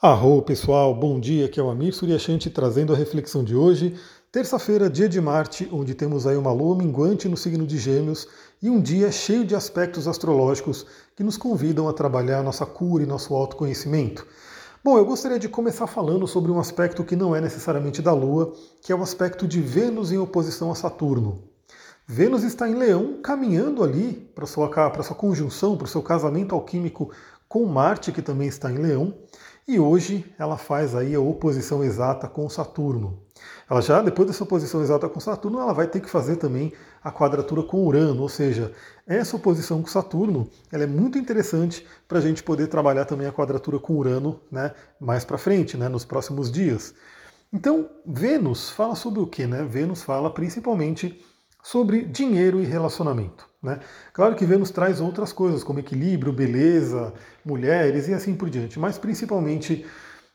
Arro pessoal, bom dia, aqui é o Amir Suryashanti trazendo a reflexão de hoje, terça-feira, dia de Marte, onde temos aí uma lua minguante no signo de Gêmeos e um dia cheio de aspectos astrológicos que nos convidam a trabalhar nossa cura e nosso autoconhecimento. Bom, eu gostaria de começar falando sobre um aspecto que não é necessariamente da Lua, que é o aspecto de Vênus em oposição a Saturno. Vênus está em Leão, caminhando ali para sua, para sua conjunção, para o seu casamento alquímico com Marte, que também está em Leão. E hoje ela faz aí a oposição exata com Saturno. Ela já, depois dessa oposição exata com Saturno, ela vai ter que fazer também a quadratura com Urano, ou seja, essa oposição com Saturno ela é muito interessante para a gente poder trabalhar também a quadratura com Urano né, mais para frente, né, nos próximos dias. Então, Vênus fala sobre o que? Né? Vênus fala principalmente sobre dinheiro e relacionamento. Né? Claro que Vênus traz outras coisas, como equilíbrio, beleza, mulheres e assim por diante, mas principalmente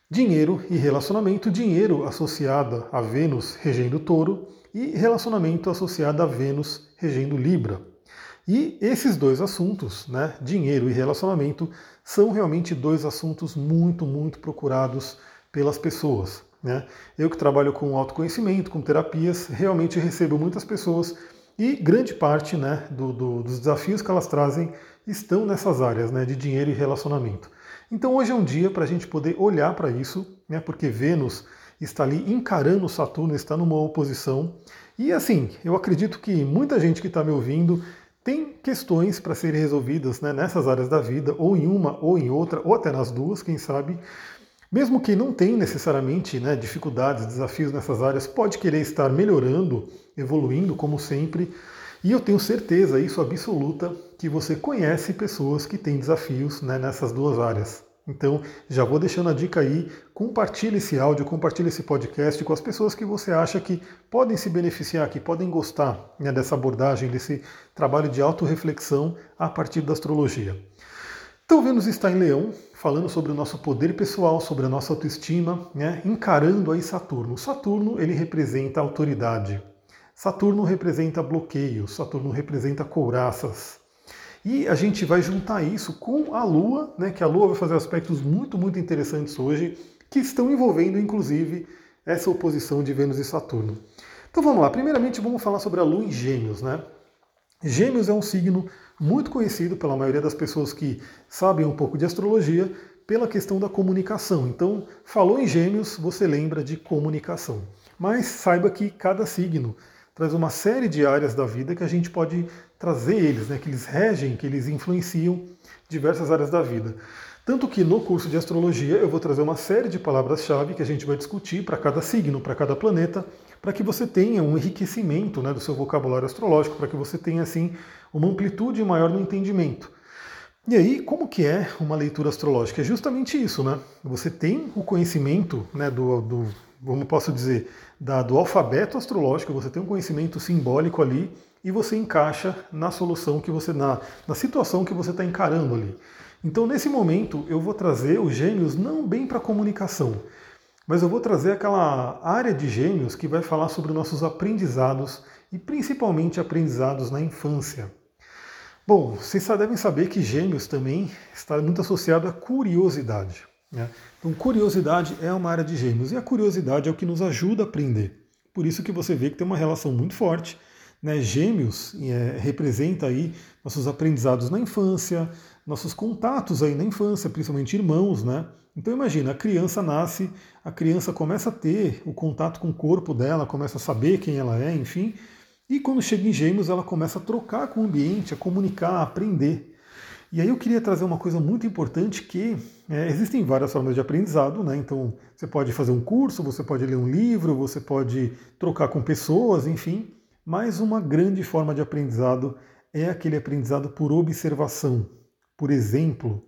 dinheiro e relacionamento. Dinheiro associado a Vênus regendo touro e relacionamento associado a Vênus regendo Libra. E esses dois assuntos, né, dinheiro e relacionamento, são realmente dois assuntos muito, muito procurados pelas pessoas. Né? Eu que trabalho com autoconhecimento, com terapias, realmente recebo muitas pessoas e grande parte né, do, do, dos desafios que elas trazem estão nessas áreas né, de dinheiro e relacionamento. Então hoje é um dia para a gente poder olhar para isso, né, porque Vênus está ali encarando Saturno, está numa oposição. E assim, eu acredito que muita gente que está me ouvindo tem questões para serem resolvidas né, nessas áreas da vida, ou em uma ou em outra, ou até nas duas, quem sabe. Mesmo que não tenha necessariamente né, dificuldades, desafios nessas áreas, pode querer estar melhorando, evoluindo, como sempre. E eu tenho certeza, isso absoluta, que você conhece pessoas que têm desafios né, nessas duas áreas. Então, já vou deixando a dica aí, compartilhe esse áudio, compartilhe esse podcast com as pessoas que você acha que podem se beneficiar, que podem gostar né, dessa abordagem, desse trabalho de autorreflexão a partir da astrologia. Então, Vênus está em Leão, falando sobre o nosso poder pessoal, sobre a nossa autoestima, né, encarando aí Saturno. Saturno ele representa autoridade. Saturno representa bloqueios, Saturno representa couraças. E a gente vai juntar isso com a Lua, né, que a Lua vai fazer aspectos muito, muito interessantes hoje, que estão envolvendo inclusive essa oposição de Vênus e Saturno. Então vamos lá, primeiramente vamos falar sobre a Lua em Gêmeos, né? Gêmeos é um signo muito conhecido pela maioria das pessoas que sabem um pouco de astrologia pela questão da comunicação. Então, falou em Gêmeos, você lembra de comunicação. Mas saiba que cada signo traz uma série de áreas da vida que a gente pode trazer eles, né, que eles regem, que eles influenciam diversas áreas da vida. Tanto que no curso de astrologia eu vou trazer uma série de palavras-chave que a gente vai discutir para cada signo, para cada planeta, para que você tenha um enriquecimento né, do seu vocabulário astrológico, para que você tenha assim uma amplitude maior no entendimento. E aí, como que é uma leitura astrológica? É justamente isso, né? Você tem o conhecimento né, do, do como posso dizer, da, do alfabeto astrológico, você tem um conhecimento simbólico ali e você encaixa na solução que você, na, na situação que você está encarando ali. Então, nesse momento, eu vou trazer os gêmeos não bem para comunicação, mas eu vou trazer aquela área de gêmeos que vai falar sobre nossos aprendizados e principalmente aprendizados na infância. Bom, vocês devem saber que gêmeos também está muito associado à curiosidade. Né? Então, curiosidade é uma área de gêmeos e a curiosidade é o que nos ajuda a aprender. Por isso que você vê que tem uma relação muito forte. Né? Gêmeos é, representa aí nossos aprendizados na infância, nossos contatos aí na infância, principalmente irmãos, né? Então imagina, a criança nasce, a criança começa a ter o contato com o corpo dela, começa a saber quem ela é, enfim, e quando chega em Gêmeos ela começa a trocar com o ambiente, a comunicar, a aprender. E aí eu queria trazer uma coisa muito importante que é, existem várias formas de aprendizado, né? Então você pode fazer um curso, você pode ler um livro, você pode trocar com pessoas, enfim, mas uma grande forma de aprendizado é aquele aprendizado por observação, por exemplo.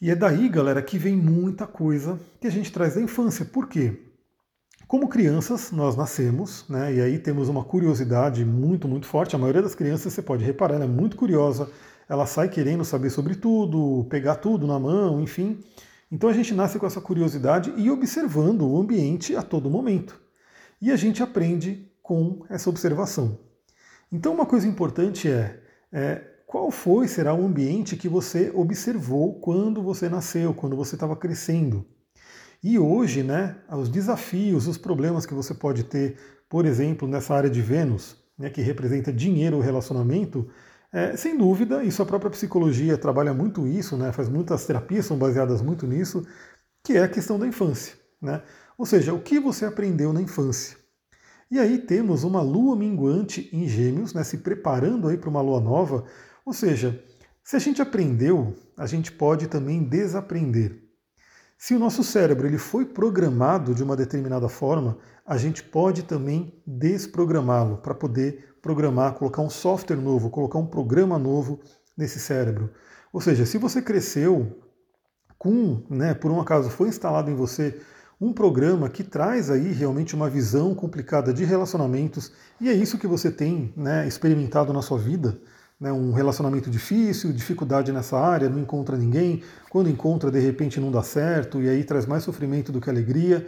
E é daí, galera, que vem muita coisa que a gente traz da infância. Por quê? Como crianças, nós nascemos, né? E aí temos uma curiosidade muito, muito forte. A maioria das crianças, você pode reparar, ela é muito curiosa. Ela sai querendo saber sobre tudo, pegar tudo na mão, enfim. Então a gente nasce com essa curiosidade e observando o ambiente a todo momento. E a gente aprende com essa observação. Então uma coisa importante é, é qual foi, será o ambiente que você observou quando você nasceu, quando você estava crescendo. E hoje, né, os desafios, os problemas que você pode ter, por exemplo, nessa área de Vênus, né, que representa dinheiro ou relacionamento, é, sem dúvida, isso a própria psicologia trabalha muito isso, né, faz muitas terapias são baseadas muito nisso, que é a questão da infância. Né? Ou seja, o que você aprendeu na infância. E aí temos uma lua minguante em Gêmeos, né, se preparando aí para uma lua nova. Ou seja, se a gente aprendeu, a gente pode também desaprender. Se o nosso cérebro ele foi programado de uma determinada forma, a gente pode também desprogramá-lo para poder programar, colocar um software novo, colocar um programa novo nesse cérebro. Ou seja, se você cresceu com, né, por um acaso foi instalado em você um programa que traz aí realmente uma visão complicada de relacionamentos, e é isso que você tem né, experimentado na sua vida, né, um relacionamento difícil, dificuldade nessa área, não encontra ninguém, quando encontra de repente não dá certo, e aí traz mais sofrimento do que alegria.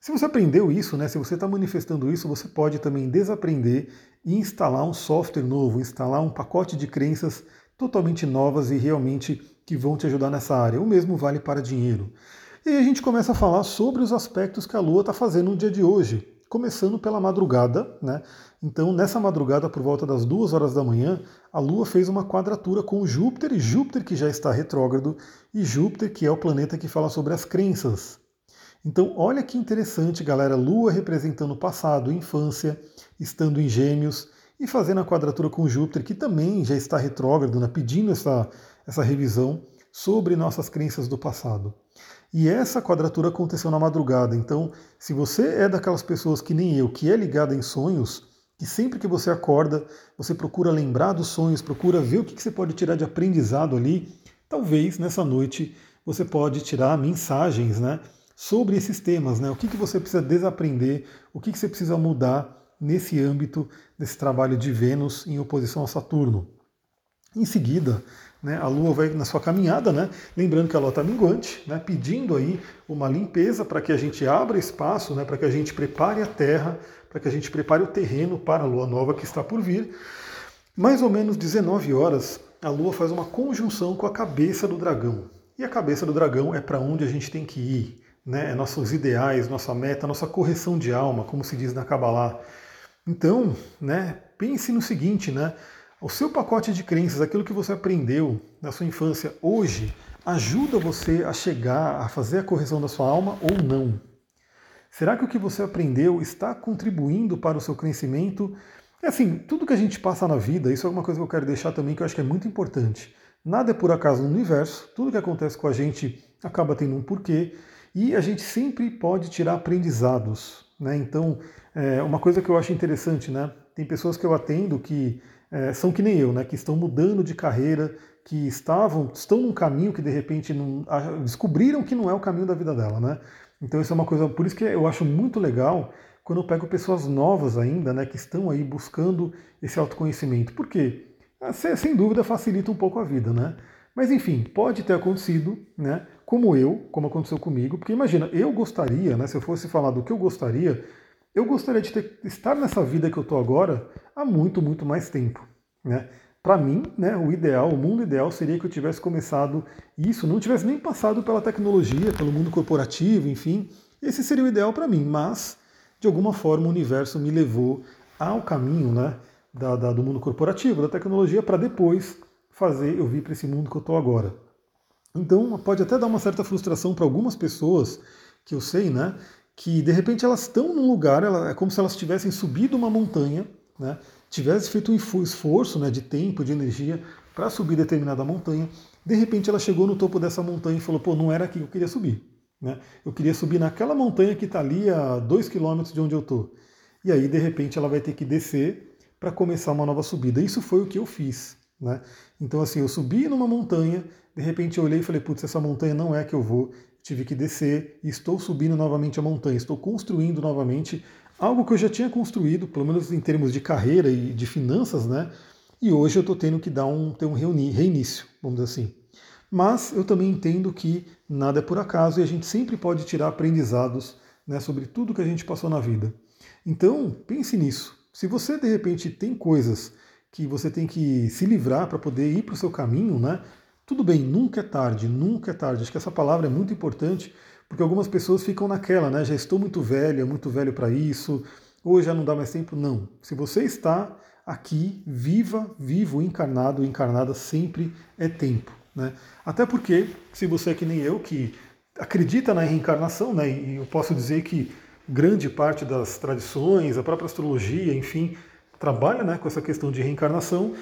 Se você aprendeu isso, né, se você está manifestando isso, você pode também desaprender e instalar um software novo, instalar um pacote de crenças totalmente novas e realmente que vão te ajudar nessa área. O mesmo vale para dinheiro. E a gente começa a falar sobre os aspectos que a Lua está fazendo no dia de hoje, começando pela madrugada, né? Então, nessa madrugada, por volta das duas horas da manhã, a Lua fez uma quadratura com Júpiter, e Júpiter que já está retrógrado, e Júpiter que é o planeta que fala sobre as crenças. Então, olha que interessante, galera, Lua representando o passado, infância, estando em Gêmeos e fazendo a quadratura com Júpiter, que também já está retrógrado, né? pedindo essa, essa revisão sobre nossas crenças do passado. E essa quadratura aconteceu na madrugada. Então, se você é daquelas pessoas que nem eu, que é ligada em sonhos, que sempre que você acorda, você procura lembrar dos sonhos, procura ver o que você pode tirar de aprendizado ali, talvez nessa noite você pode tirar mensagens né, sobre esses temas, né? O que, que você precisa desaprender, o que, que você precisa mudar nesse âmbito desse trabalho de Vênus em oposição a Saturno. Em seguida, né, a Lua vai na sua caminhada, né, lembrando que a Lua está minguante, né, pedindo aí uma limpeza para que a gente abra espaço, né, para que a gente prepare a Terra, para que a gente prepare o terreno para a Lua nova que está por vir. Mais ou menos 19 horas, a Lua faz uma conjunção com a cabeça do dragão. E a cabeça do dragão é para onde a gente tem que ir, né, é nossos ideais, nossa meta, nossa correção de alma, como se diz na Kabbalah. Então, né, pense no seguinte, né, o seu pacote de crenças, aquilo que você aprendeu na sua infância hoje, ajuda você a chegar a fazer a correção da sua alma ou não? Será que o que você aprendeu está contribuindo para o seu crescimento? É assim, tudo que a gente passa na vida, isso é uma coisa que eu quero deixar também que eu acho que é muito importante. Nada é por acaso no universo, tudo que acontece com a gente acaba tendo um porquê e a gente sempre pode tirar aprendizados. Né? Então, é uma coisa que eu acho interessante, né? Tem pessoas que eu atendo que é, são que nem eu, né, que estão mudando de carreira, que estavam, estão num caminho que de repente não, descobriram que não é o caminho da vida dela, né? Então isso é uma coisa, por isso que eu acho muito legal quando eu pego pessoas novas ainda, né, que estão aí buscando esse autoconhecimento. Por quê? Ah, sem dúvida facilita um pouco a vida, né? Mas enfim, pode ter acontecido, né? Como eu, como aconteceu comigo, porque imagina, eu gostaria, né? Se eu fosse falar do que eu gostaria, eu gostaria de ter, estar nessa vida que eu estou agora há muito, muito mais tempo. Né? Para mim, né, o ideal, o mundo ideal seria que eu tivesse começado isso, não tivesse nem passado pela tecnologia, pelo mundo corporativo, enfim. Esse seria o ideal para mim, mas de alguma forma o universo me levou ao caminho né, da, da, do mundo corporativo, da tecnologia, para depois fazer eu vir para esse mundo que eu estou agora. Então pode até dar uma certa frustração para algumas pessoas, que eu sei, né? Que de repente elas estão num lugar, ela, é como se elas tivessem subido uma montanha, né, tivesse feito um esforço né, de tempo, de energia para subir determinada montanha, de repente ela chegou no topo dessa montanha e falou, pô, não era aqui que eu queria subir. Né? Eu queria subir naquela montanha que está ali a dois quilômetros de onde eu estou. E aí, de repente, ela vai ter que descer para começar uma nova subida. Isso foi o que eu fiz. Né? Então, assim, eu subi numa montanha, de repente eu olhei e falei, putz, essa montanha não é que eu vou, tive que descer e estou subindo novamente a montanha, estou construindo novamente algo que eu já tinha construído, pelo menos em termos de carreira e de finanças, né? E hoje eu estou tendo que dar um, ter um reinício, vamos dizer assim. Mas eu também entendo que nada é por acaso e a gente sempre pode tirar aprendizados né, sobre tudo que a gente passou na vida. Então, pense nisso. Se você de repente tem coisas que você tem que se livrar para poder ir para o seu caminho, né? Tudo bem, nunca é tarde, nunca é tarde. Acho que essa palavra é muito importante, Porque algumas pessoas ficam naquela, né? Já estou muito velha, muito velho para isso, ou já não dá mais tempo. Não. Se você está aqui, viva, vivo, encarnado, encarnada, sempre é tempo. Né? Até porque, se você é que nem eu, que acredita na reencarnação, né? e eu posso dizer que grande parte das tradições, a própria astrologia, enfim, trabalha né, com essa questão de reencarnação,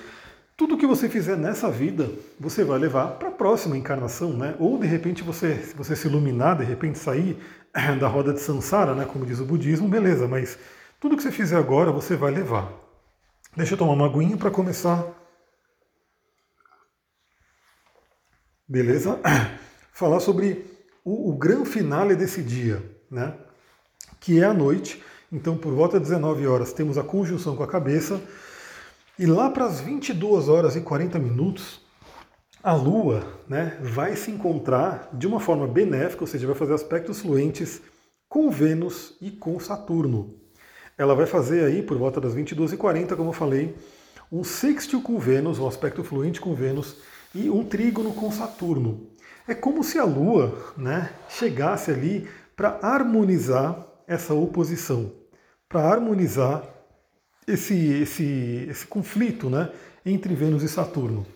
tudo que você fizer nessa vida, você vai levar para a próxima encarnação, né? Ou de repente você, se você se iluminar, de repente sair da roda de Sansara, né, como diz o budismo, beleza, mas tudo que você fizer agora você vai levar. Deixa eu tomar uma aguinha para começar. Beleza? Falar sobre o, o grande finale desse dia, né? Que é a noite. Então, por volta das 19 horas, temos a conjunção com a cabeça. E lá para as 22 horas e 40 minutos, a Lua né, vai se encontrar de uma forma benéfica, ou seja, vai fazer aspectos fluentes com Vênus e com Saturno. Ela vai fazer aí, por volta das 22h40, como eu falei, um sextil com Vênus, um aspecto fluente com Vênus, e um trígono com Saturno. É como se a Lua né, chegasse ali para harmonizar essa oposição, para harmonizar esse, esse, esse conflito né, entre Vênus e Saturno.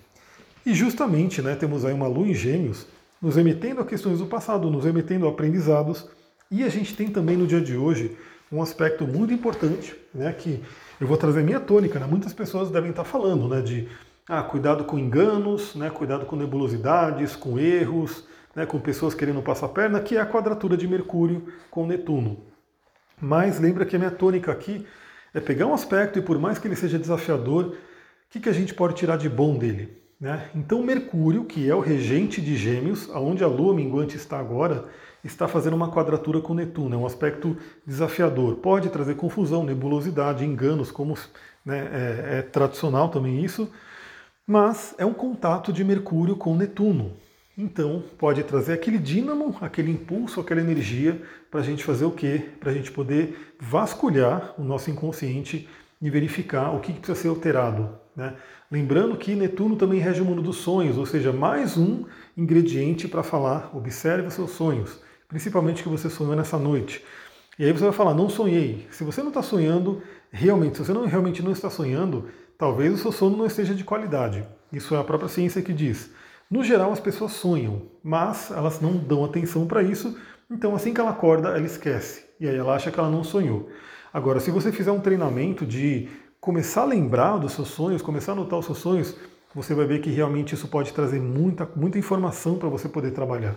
E justamente né, temos aí uma lua em gêmeos, nos remetendo a questões do passado, nos remetendo a aprendizados, e a gente tem também no dia de hoje um aspecto muito importante, né, que eu vou trazer minha tônica, né, muitas pessoas devem estar falando né, de ah, cuidado com enganos, né, cuidado com nebulosidades, com erros, né, com pessoas querendo passar a perna, que é a quadratura de Mercúrio com Netuno. Mas lembra que a minha tônica aqui é pegar um aspecto e por mais que ele seja desafiador, o que, que a gente pode tirar de bom dele? Né? Então Mercúrio, que é o regente de Gêmeos, aonde a Lua minguante está agora, está fazendo uma quadratura com Netuno, é um aspecto desafiador. Pode trazer confusão, nebulosidade, enganos, como né, é, é tradicional também isso, mas é um contato de Mercúrio com Netuno. Então, pode trazer aquele dínamo, aquele impulso, aquela energia para a gente fazer o quê? Para a gente poder vasculhar o nosso inconsciente e verificar o que precisa ser alterado. Né? Lembrando que Netuno também rege o mundo dos sonhos, ou seja, mais um ingrediente para falar, observe os seus sonhos, principalmente que você sonhou nessa noite. E aí você vai falar, não sonhei. Se você não está sonhando, realmente, se você não, realmente não está sonhando, talvez o seu sono não esteja de qualidade. Isso é a própria ciência que diz. No geral, as pessoas sonham, mas elas não dão atenção para isso, então assim que ela acorda, ela esquece. E aí ela acha que ela não sonhou. Agora, se você fizer um treinamento de começar a lembrar dos seus sonhos, começar a anotar os seus sonhos, você vai ver que realmente isso pode trazer muita, muita informação para você poder trabalhar.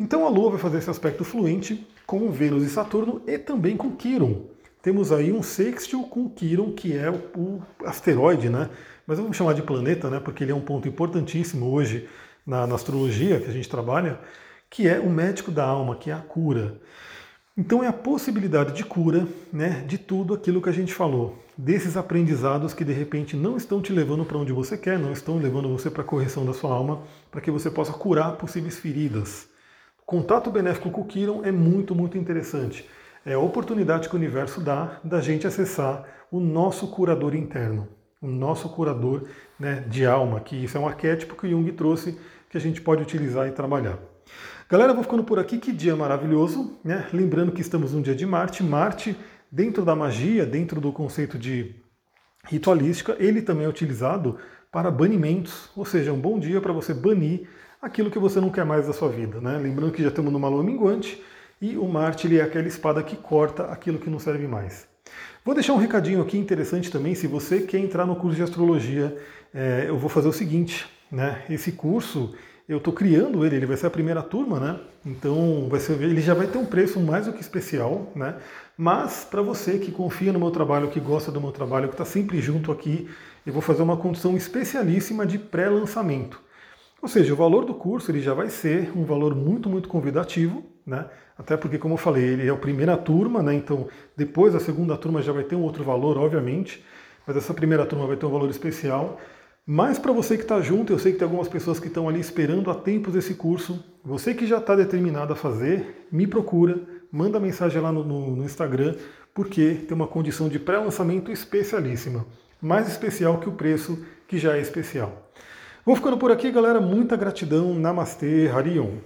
Então a Lua vai fazer esse aspecto fluente com Vênus e Saturno e também com Quiron. Temos aí um sextil com Quiron, que é o asteroide, né? mas vamos chamar de planeta, né, porque ele é um ponto importantíssimo hoje na, na astrologia que a gente trabalha, que é o médico da alma, que é a cura. Então é a possibilidade de cura né, de tudo aquilo que a gente falou, desses aprendizados que de repente não estão te levando para onde você quer, não estão levando você para a correção da sua alma, para que você possa curar possíveis feridas. O contato benéfico com o Kiron é muito, muito interessante. É a oportunidade que o universo dá da gente acessar o nosso curador interno o nosso curador né, de alma, que isso é um arquétipo que Jung trouxe que a gente pode utilizar e trabalhar. Galera, vou ficando por aqui, que dia maravilhoso, né? Lembrando que estamos no dia de Marte. Marte, dentro da magia, dentro do conceito de ritualística, ele também é utilizado para banimentos, ou seja, um bom dia para você banir aquilo que você não quer mais da sua vida. Né? Lembrando que já estamos numa lua minguante e o Marte ele é aquela espada que corta aquilo que não serve mais. Vou deixar um recadinho aqui interessante também, se você quer entrar no curso de astrologia, é, eu vou fazer o seguinte, né? Esse curso eu estou criando ele, ele vai ser a primeira turma, né? Então vai ser, ele já vai ter um preço mais do que especial, né? Mas para você que confia no meu trabalho, que gosta do meu trabalho, que está sempre junto aqui, eu vou fazer uma condição especialíssima de pré-lançamento. Ou seja, o valor do curso ele já vai ser um valor muito, muito convidativo, né? Até porque, como eu falei, ele é a primeira turma, né? Então, depois a segunda turma já vai ter um outro valor, obviamente, mas essa primeira turma vai ter um valor especial. Mas para você que está junto, eu sei que tem algumas pessoas que estão ali esperando há tempos esse curso. Você que já está determinado a fazer, me procura, manda mensagem lá no, no, no Instagram, porque tem uma condição de pré-lançamento especialíssima. Mais especial que o preço, que já é especial. Vou ficando por aqui, galera. Muita gratidão. Namastê, Harion.